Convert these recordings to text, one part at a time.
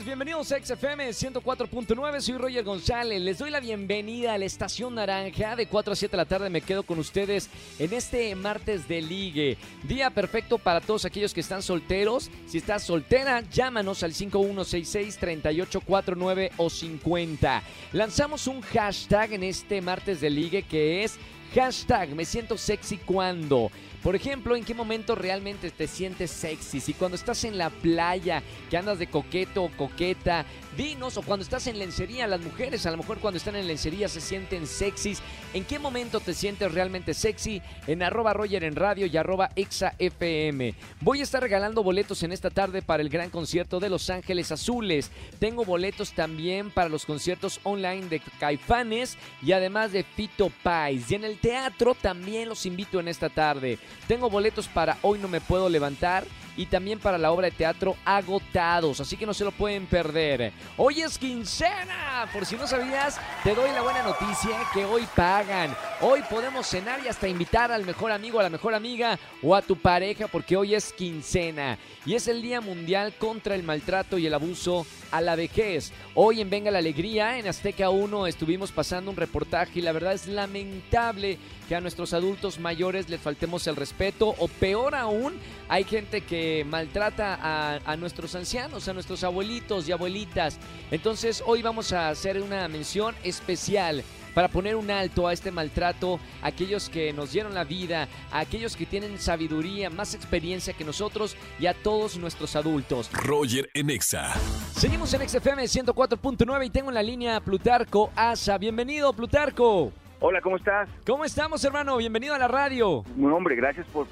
bienvenidos a XFM 104.9, soy Roger González, les doy la bienvenida a la Estación Naranja, de 4 a 7 de la tarde me quedo con ustedes en este martes de ligue, día perfecto para todos aquellos que están solteros, si estás soltera, llámanos al 5166-3849 o 50. Lanzamos un hashtag en este martes de ligue que es hashtag me siento sexy cuando. Por ejemplo, ¿en qué momento realmente te sientes sexy? Si cuando estás en la playa, que andas de coqueto o coqueta, dinos, o cuando estás en lencería, las mujeres a lo mejor cuando están en lencería se sienten sexys. ¿En qué momento te sientes realmente sexy? En arroba Roger en radio y arroba FM. Voy a estar regalando boletos en esta tarde para el gran concierto de Los Ángeles Azules. Tengo boletos también para los conciertos online de Caifanes y además de Fito Pais. Y en el teatro también los invito en esta tarde. Tengo boletos para Hoy no me puedo levantar y también para la obra de teatro Agotados, así que no se lo pueden perder. Hoy es quincena, por si no sabías, te doy la buena noticia que hoy pagan. Hoy podemos cenar y hasta invitar al mejor amigo, a la mejor amiga o a tu pareja porque hoy es quincena y es el Día Mundial contra el Maltrato y el Abuso a la Vejez. Hoy en Venga la Alegría, en Azteca 1, estuvimos pasando un reportaje y la verdad es lamentable que a nuestros adultos mayores les faltemos el respeto o peor aún, hay gente que maltrata a, nuestros ancianos, a nuestros abuelitos y abuelitas. Entonces hoy vamos a hacer una mención especial para poner un alto a este maltrato, a aquellos que nos dieron la vida, a aquellos que tienen sabiduría, más experiencia que nosotros y a todos nuestros adultos. Roger Enexa. Seguimos en XFM 104.9 y tengo en la línea Plutarco Asa. Bienvenido, Plutarco. Hola, ¿cómo estás? ¿Cómo estamos, hermano? Bienvenido a la radio. Un hombre, gracias por,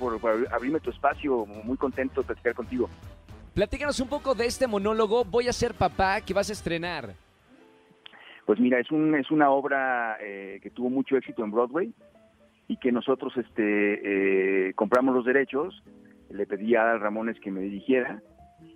abrirme tu espacio. Muy contento de platicar contigo. Platícanos un poco de este monólogo Voy a ser papá que vas a estrenar. Pues mira, es, un, es una obra eh, que tuvo mucho éxito en Broadway y que nosotros este, eh, compramos los derechos. Le pedí a Ramones que me dirigiera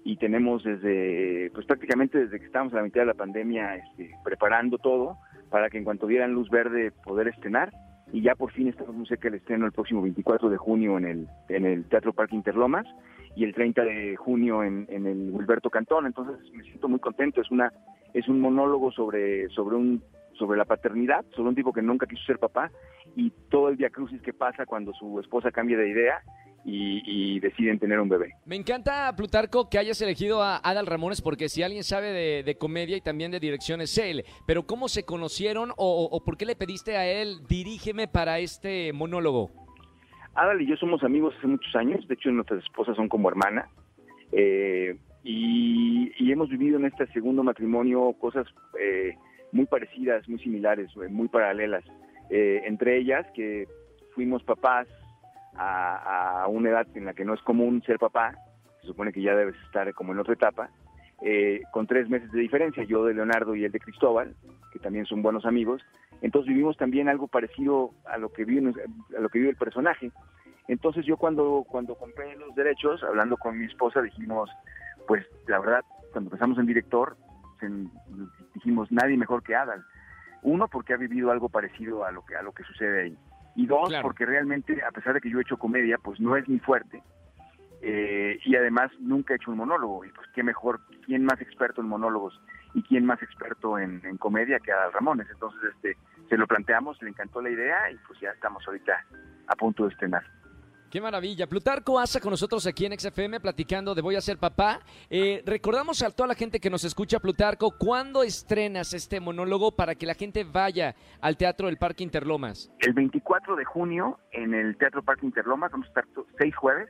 y tenemos desde, pues prácticamente desde que estábamos a la mitad de la pandemia este, preparando todo para que en cuanto dieran luz verde poder estrenar y ya por fin estamos muy cerca del estreno el próximo 24 de junio en el, en el Teatro Parque Interlomas y el 30 de junio en, en el Wilberto Cantón. Entonces me siento muy contento. Es una es un monólogo sobre sobre un sobre la paternidad, sobre un tipo que nunca quiso ser papá y todo el crucis que pasa cuando su esposa cambia de idea y, deciden tener un bebé. Me encanta, Plutarco, que hayas elegido a Adal Ramones, porque si alguien sabe de, comedia y también de dirección es él. Pero ¿cómo se conocieron o, por qué le pediste a él, dirígeme para este monólogo? Adal y yo somos amigos hace muchos años, de hecho nuestras esposas son como hermanas. Eh, y, hemos vivido en este segundo matrimonio cosas eh, muy parecidas, muy similares, muy paralelas. Eh, entre ellas que fuimos papás a, una edad en la que no es común ser papá, se supone que ya debes estar como en otra etapa, eh, con tres meses de diferencia, yo de Leonardo y él de Cristóbal, que también son buenos amigos, entonces vivimos también algo parecido a lo que vive, a lo que vive el personaje. Entonces yo cuando, cuando compré los derechos, hablando con mi esposa, dijimos, pues la verdad, cuando empezamos en director, dijimos nadie mejor que Adal. Uno, porque ha vivido algo parecido a lo que, a lo que sucede ahí. Y dos, porque realmente, a pesar de que yo he hecho comedia, pues no es mi fuerte. Eh, y además nunca he hecho un monólogo. Y pues qué mejor, quién más experto en monólogos y quién más experto en, comedia que Adal Ramones. Entonces, este, se lo planteamos, le encantó la idea y pues ya estamos ahorita a punto de estrenar. Qué maravilla. Plutarco Asa con nosotros aquí en XFM platicando de Voy a ser papá. Eh, recordamos a toda la gente que nos escucha, Plutarco, ¿cuándo estrenas este monólogo para que la gente vaya al Teatro del Parque Interlomas? El 24 de junio en el Teatro Parque Interlomas, vamos a estar seis jueves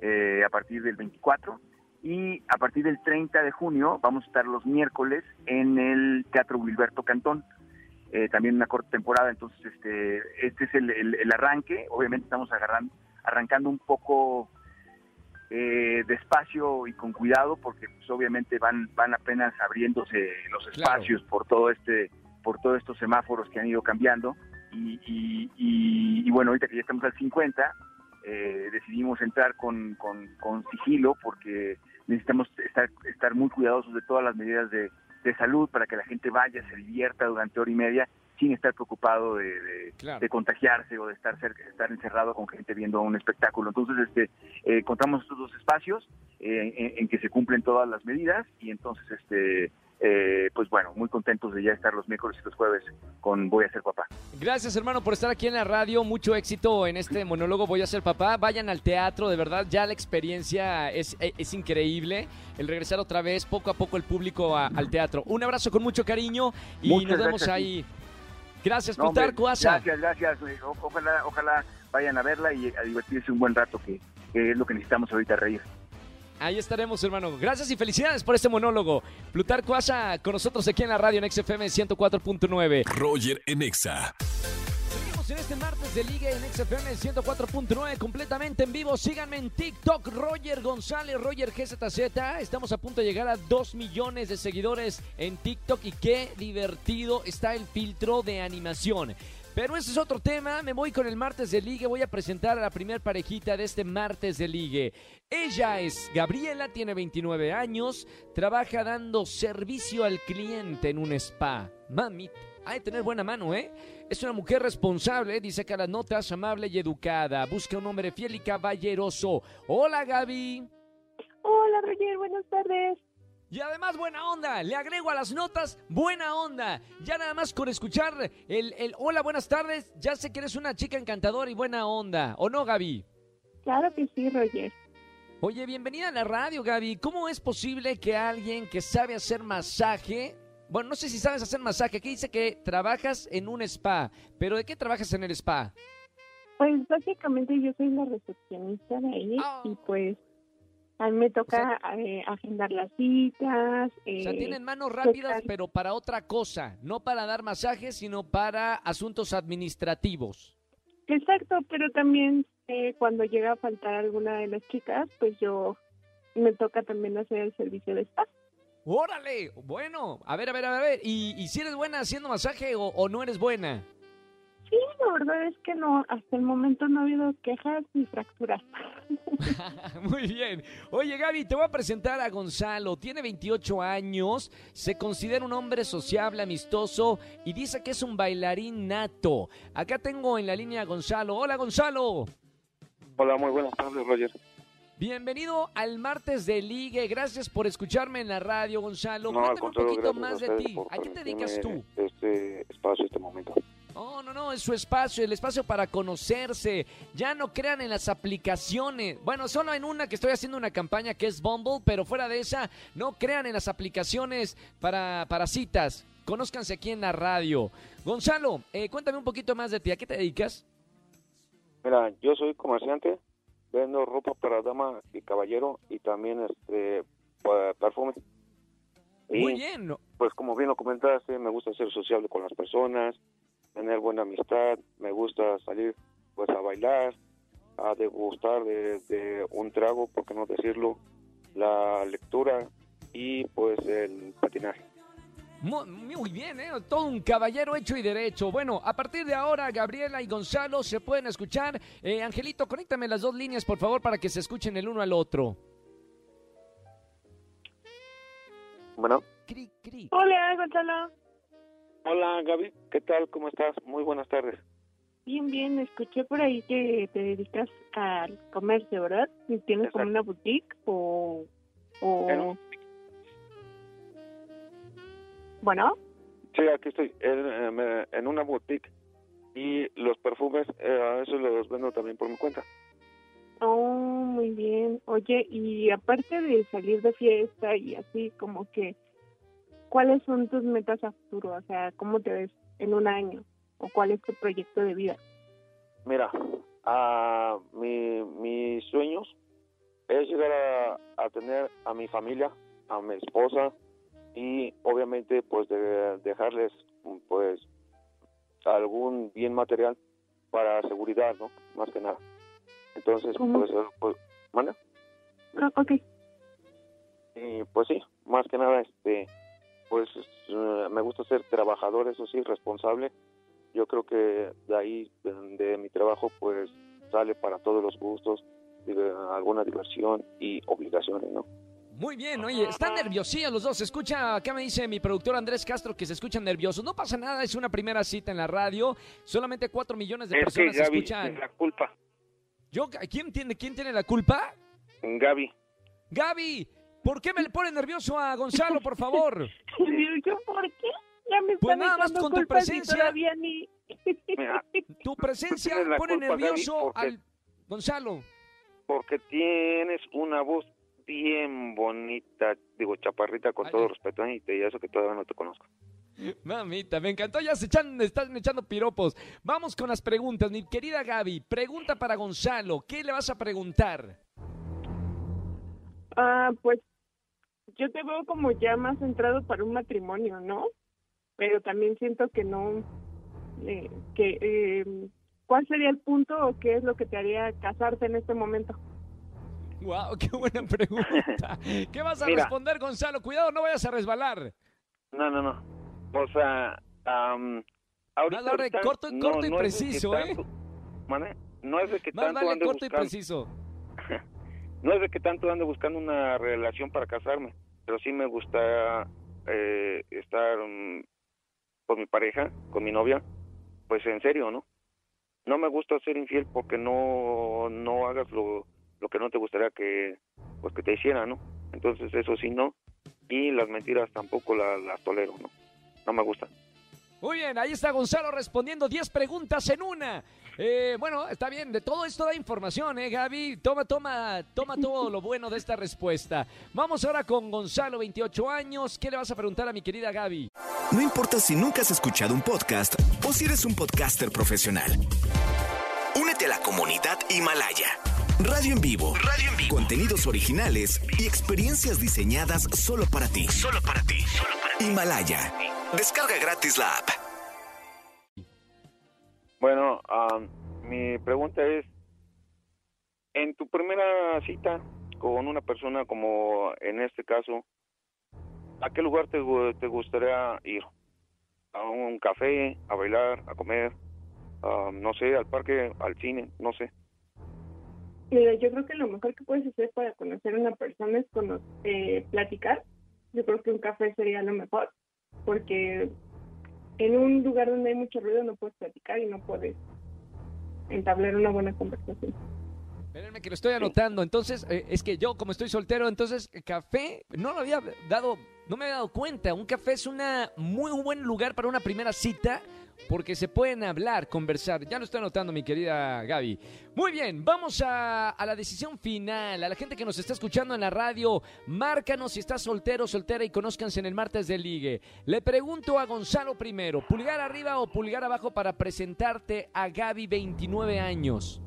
eh, a partir del 24 y a partir del 30 de junio vamos a estar los miércoles en el Teatro Wilberto Cantón. Eh, también una corta temporada, entonces este, este es el arranque, obviamente estamos agarrando, arrancando un poco eh, despacio y con cuidado porque pues, obviamente van van apenas abriéndose los espacios por todo este por todos estos semáforos que han ido cambiando. Y, y, bueno ahorita que ya estamos al 50 eh, decidimos entrar con, con, sigilo porque necesitamos estar estar muy cuidadosos de todas las medidas de, de salud para que la gente vaya se divierta durante hora y media sin estar preocupado de, de, Claro. de contagiarse o de estar cerca, de estar encerrado con gente viendo un espectáculo. Entonces, este, eh, contamos estos dos espacios eh, en, en que se cumplen todas las medidas y entonces, este, eh, pues bueno, muy contentos de ya estar los miércoles y los jueves con Voy a ser papá. Gracias, hermano, por estar aquí en la radio. Mucho éxito en este monólogo Voy a ser papá. Vayan al teatro, de verdad, ya la experiencia es, e, es increíble. El regresar otra vez, poco a poco, el público a- al teatro. Un abrazo con mucho cariño y Muchas nos vemos ahí. Gracias, No, Plutarco Asa. Gracias, gracias. o- Ojalá, ojalá vayan a verla y a divertirse un buen rato, que, que es lo que necesitamos ahorita, reír. Ahí estaremos, hermano. Gracias y felicidades por este monólogo. Plutarco Asa con nosotros aquí en la radio en XFM 104.9. Roger en Exa. En este martes de Liga en XFM 104.9 completamente en vivo. Síganme en TikTok, Roger González, Roger GZZ. Estamos a punto de llegar a 2 millones de seguidores en TikTok y qué divertido está el filtro de animación. Pero ese es otro tema, me voy con el martes de ligue, voy a presentar a la primer parejita de este martes de ligue. Ella es Gabriela, tiene 29 años, trabaja dando servicio al cliente en un spa. Mami, hay que tener buena mano, ¿eh? Es una mujer responsable, dice que a las notas, amable y educada. Busca un hombre fiel y caballeroso. Hola, Gaby. Hola Roger, buenas tardes. Y además buena onda, le agrego a las notas buena onda. Ya nada más con escuchar el, el hola, buenas tardes, ya sé que eres una chica encantadora y buena onda. ¿O no, Gaby? Claro que sí, Roger. Oye, bienvenida a la radio, Gaby. ¿Cómo es posible que alguien que sabe hacer masaje... Bueno, no sé si sabes hacer masaje. Aquí dice que trabajas en un spa. ¿Pero de qué trabajas en el spa? Pues básicamente yo soy la recepcionista de ahí Ah. y pues a mí me toca eh, agendar las citas. O sea, eh, tienen manos rápidas, tocar. pero para otra cosa. No para dar masajes, sino para asuntos administrativos. Exacto, pero también eh, cuando llega a faltar alguna de las chicas, pues yo me toca también hacer el servicio de spa. ¡Órale! Bueno, a ver, a ver, a ver. ¿Y, y si eres buena haciendo masaje o, o no eres buena? Sí, la verdad es que no, hasta el momento no ha habido quejas ni fracturas. Muy bien. Oye, Gaby, te voy a presentar a Gonzalo. Tiene 28 años, se considera un hombre sociable, amistoso y dice que es un bailarín nato. Acá tengo en la línea a Gonzalo. Hola, Gonzalo. Hola, muy buenas tardes, Roger. Bienvenido al martes de Ligue. Gracias por escucharme en la radio, Gonzalo. No, Cuéntame un poquito más de ti. ¿A qué te dedicas tú? Este espacio, este momento. No, no, no, es su espacio, el espacio para conocerse. Ya no crean en las aplicaciones. Bueno, solo en una que estoy haciendo una campaña que es Bumble, pero fuera de esa, no crean en las aplicaciones para, para citas. Conózcanse aquí en la radio. Gonzalo, eh, cuéntame un poquito más de ti. ¿A qué te dedicas? Mira, yo soy comerciante, vendo ropa para dama y caballero y también este perfume. Y Muy bien. pues como bien lo comentaste, me gusta ser sociable con las personas, tener buena amistad, me gusta salir pues a bailar, a degustar de, de un trago, por qué no decirlo, la lectura y pues el patinaje. Mu- Muy bien, ¿eh? Todo un caballero hecho y derecho. Bueno, a partir de ahora, Gabriela y Gonzalo se pueden escuchar. Eh, Angelito, conéctame las dos líneas, por favor, para que se escuchen el uno al otro. Bueno. Cri, cri. Hola, Gonzalo. Hola Gaby, ¿qué tal? ¿Cómo estás? Muy buenas tardes. Bien, bien, escuché por ahí que te dedicas al comercio, ¿verdad? ¿Y ¿Tienes como Exacto. una boutique o...? o... Bueno, Sí, aquí estoy, en, eh, en una boutique y los perfumes, eh, a eso los vendo también por mi cuenta. oh, muy bien. Oye, y aparte de salir de fiesta y así, como que, ¿cuáles son tus metas a futuro? O sea, ¿cómo te ves en un año? ¿O cuál es tu proyecto de vida? Mira, a mi, mis sueños es llegar a, a tener a mi familia, a mi esposa y obviamente pues de, dejarles pues algún bien material para seguridad, ¿no? Más que nada. Entonces, ¿Cómo? pues, eh, pues, ¿manda? Ah, ok. Y pues sí, más que nada, este, pues me gusta ser trabajador, eso sí, responsable. Yo creo que de ahí, de, mi trabajo, pues sale para todos los gustos, alguna diversión y obligaciones, ¿no? Muy bien, oye, están nerviosillos los dos. Se escucha, acá me dice mi productor Andrés Castro que se escuchan nerviosos. No pasa nada, es una primera cita en la radio. Solamente cuatro millones de Es que personas Gaby escuchan. tiene la culpa. Yo, ¿quién, tiene, ¿Quién tiene la culpa? Gaby. Gaby, ¿por qué me le pone nervioso a Gonzalo, por favor? ¿Yo por qué? Ya me Pues nada más con tu presencia. ni... Mira, Tu presencia pone culpa, Gaby, nervioso porque- al Gonzalo. porque tienes una voz bien bonita, digo, chaparrita, con Ay, todo respeto, ¿eh? y te- y eso que todavía no te conozco. Mamita, me encantó. Ya se echan, están echando piropos. Vamos con las preguntas. Mi querida Gaby, pregunta para Gonzalo. ¿Qué le vas a preguntar? Ah, pues yo te veo como ya más centrado para un matrimonio, ¿no? Pero también siento que no, eh, que, eh, ¿cuál sería el punto o qué es lo que te haría casarte en este momento? Wow, qué buena pregunta. ¿Qué vas a Mira. responder, Gonzalo? Cuidado, no vayas a resbalar. No, no, no. O sea, am, ahorita, Más vale ahorita corto- no- corto y no preciso, ¿eh? No es de que Más tanto vale ande corto y preciso. no es de que tanto ande buscando una relación para casarme, pero sí me gusta eh, estar mm, con mi pareja, con mi novia, pues en serio, ¿no? No me gusta ser infiel porque no no hagas lo, lo que no te gustaría que pues que te hiciera, ¿no? Entonces eso sí no y las mentiras tampoco la- las tolero, ¿no? No me gustan. Muy bien, ahí está Gonzalo respondiendo 10 preguntas en una. Eh, bueno, está bien, de todo esto da información, ¿eh, Gaby? Toma, toma, toma todo lo bueno de esta respuesta. Vamos ahora con Gonzalo, 28 años. ¿Qué le vas a preguntar a mi querida Gaby? No importa si nunca has escuchado un podcast o si eres un podcaster profesional. Únete a la comunidad Himalaya. Radio en vivo. Radio en vivo. Contenidos originales y experiencias diseñadas solo para ti. Solo para ti. Himalaya. Descarga gratis la app. Bueno, mi pregunta es, en tu primera cita con una persona como en este caso, ¿a qué lugar te, te gustaría ir? ¿A un café, a bailar, a comer? no sé, al parque, al cine, no sé. Mira, yo creo que lo mejor que puedes hacer para conocer a una persona es cono- eh, platicar. Yo creo que un café sería lo mejor, porque en un lugar donde hay mucho ruido no puedes platicar y no puedes entablar una buena conversación. Espérenme que lo estoy anotando. Entonces, eh, es que yo, como estoy soltero, entonces, eh, café, no lo había dado, no me había dado cuenta. Un café es una muy buen lugar para una primera cita porque se pueden hablar, conversar. Ya lo estoy anotando, mi querida Gaby. Muy bien, vamos a, la decisión final. A la gente que nos está escuchando en la radio, márcanos si estás soltero o soltera y conózcanse en el martes de ligue. Le pregunto a Gonzalo primero, ¿pulgar arriba o pulgar abajo para presentarte a Gaby, 29 años?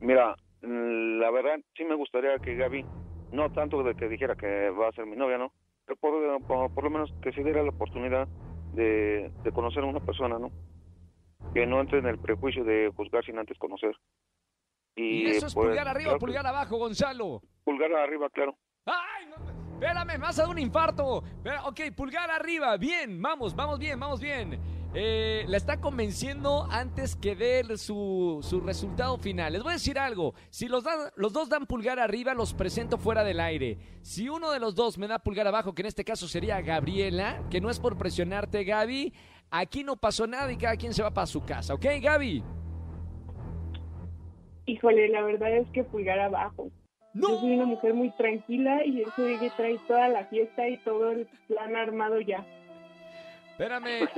Mira, la verdad sí me gustaría que Gaby, no tanto de que dijera que va a ser mi novia, ¿no? Pero por, por, por lo menos que se diera la oportunidad de, de conocer a una persona, ¿no? Que no entre en el prejuicio de juzgar sin antes conocer. Y eso es pues, pulgar arriba claro pulgar abajo, Gonzalo. Pulgar arriba, claro. ¡Ay! no, espérame, me has dado un infarto. Ok, pulgar arriba. Bien, vamos, vamos bien, vamos bien. Eh, la está convenciendo antes que dé su, su resultado final. Les voy a decir algo. Si los, dan- los dos dan pulgar arriba, los presento fuera del aire. Si uno de los dos me da pulgar abajo, que en este caso sería Gabriela, que no es por presionarte, Gaby, aquí no pasó nada y cada quien se va para su casa. ¿Ok, Gaby? Híjole, la verdad es que pulgar abajo. ¡No! Yo soy una mujer muy tranquila y se ve que trae toda la fiesta y todo el plan armado ya. Espérame,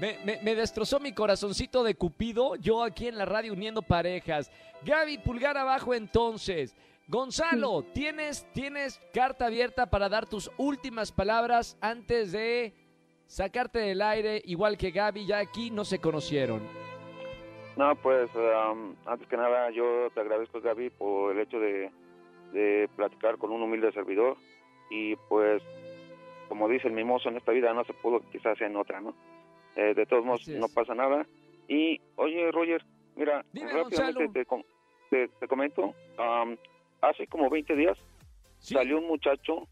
me, me- me destrozó mi corazoncito de Cupido, yo aquí en la radio uniendo parejas. Gaby, pulgar abajo entonces. Gonzalo, ¿tienes, tienes carta abierta para dar tus últimas palabras antes de sacarte del aire, igual que Gaby, ya aquí no se conocieron. No, pues am, antes que nada yo te agradezco Gaby por el hecho de, de platicar con un humilde servidor y pues como dice el mimoso en esta vida no se pudo quizás en otra, ¿no? Eh, de todos modos es. no pasa nada y oye Roger, mira Dime, rápidamente te, te, te comento, am, hace como 20 días ¿Sí? salió un muchacho,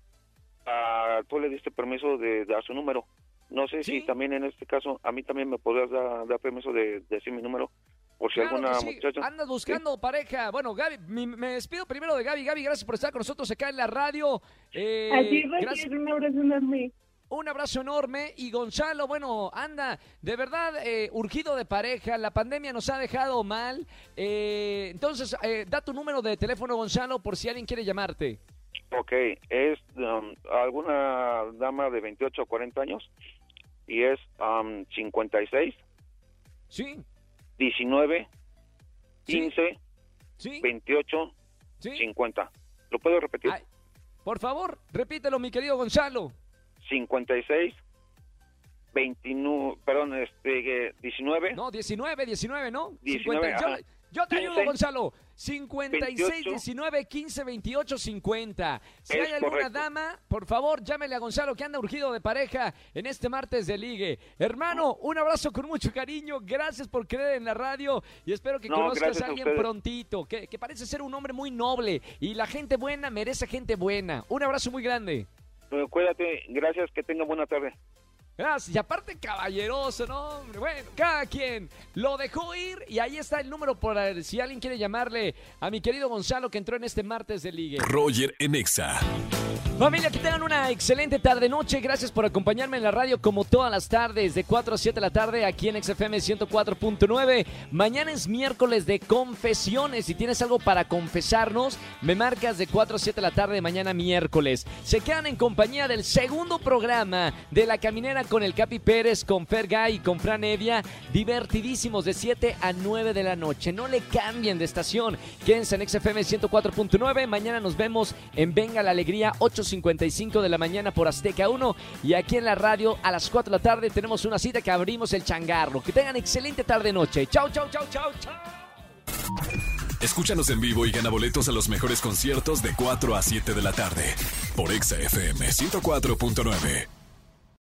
ah, tú le diste permiso de dar su número. No sé Sí. si también en este caso a mí también me podrías dar, dar permiso de decir mi número. por si Claro alguna sí. muchacha. Andas buscando pareja. Bueno, Gaby, mi- me despido primero de Gaby. Gaby, gracias por estar con nosotros acá en la radio. Eh, Así, gracias. Roger, un abrazo enorme. Un abrazo enorme. Y Gonzalo, bueno, anda, de verdad, eh, urgido de pareja. La pandemia nos ha dejado mal. Eh, entonces, eh, da tu número de teléfono, Gonzalo, por si alguien quiere llamarte. Ok, es um, alguna dama de 28 o 40 años y es um, 56, ¿Sí? 19, Sí. 15, ¿Sí? 28, ¿Sí? 50. ¿Lo puedo repetir? Ay, por favor, repítelo, mi querido Gonzalo. 56, 29, perdón, este, 19, No, 19, 19, ¿no? 19, 50. Yo, yo te ayudo, 15, Gonzalo. 56, 28. 19, 15, 28, 50. Si hay alguna correcto. dama, por favor, llámele a Gonzalo que anda urgido de pareja en este martes de ligue. Hermano, un abrazo con mucho cariño. Gracias por creer en la radio y espero que No, conozcas a alguien prontito, que, que parece ser un hombre muy noble y la gente buena merece gente buena. Un abrazo muy grande. Eh, cuídate, gracias, que tenga buena tarde. Gracias. Y aparte caballeroso, ¿no? hombre? Bueno, cada quien lo dejó ir y ahí está el número por si alguien quiere llamarle a mi querido Gonzalo que entró en este martes de ligue. Roger en Exa. Familia, que tengan una excelente tarde-noche. Gracias por acompañarme en la radio como todas las tardes, de 4 a 7 de la tarde, aquí en XFM 104.9. Mañana es miércoles de confesiones. Si tienes algo para confesarnos, me marcas de 4 a 7 de la tarde, mañana miércoles. Se quedan en compañía del segundo programa de La Caminera con el Capi Pérez, con Fergay y con Fran Evia. Divertidísimos de 7 a 9 de la noche. No le cambien de estación. Quédense en XFM 104.9. Mañana nos vemos en Venga la Alegría, 8.55 de la mañana por Azteca 1. Y aquí en la radio a las 4 de la tarde tenemos una cita que abrimos el changarro. Que tengan excelente tarde-noche. Chau, chau, chau, chau, chau. Escúchanos en vivo y gana boletos a los mejores conciertos de 4 a 7 de la tarde por Exa FM 104.9.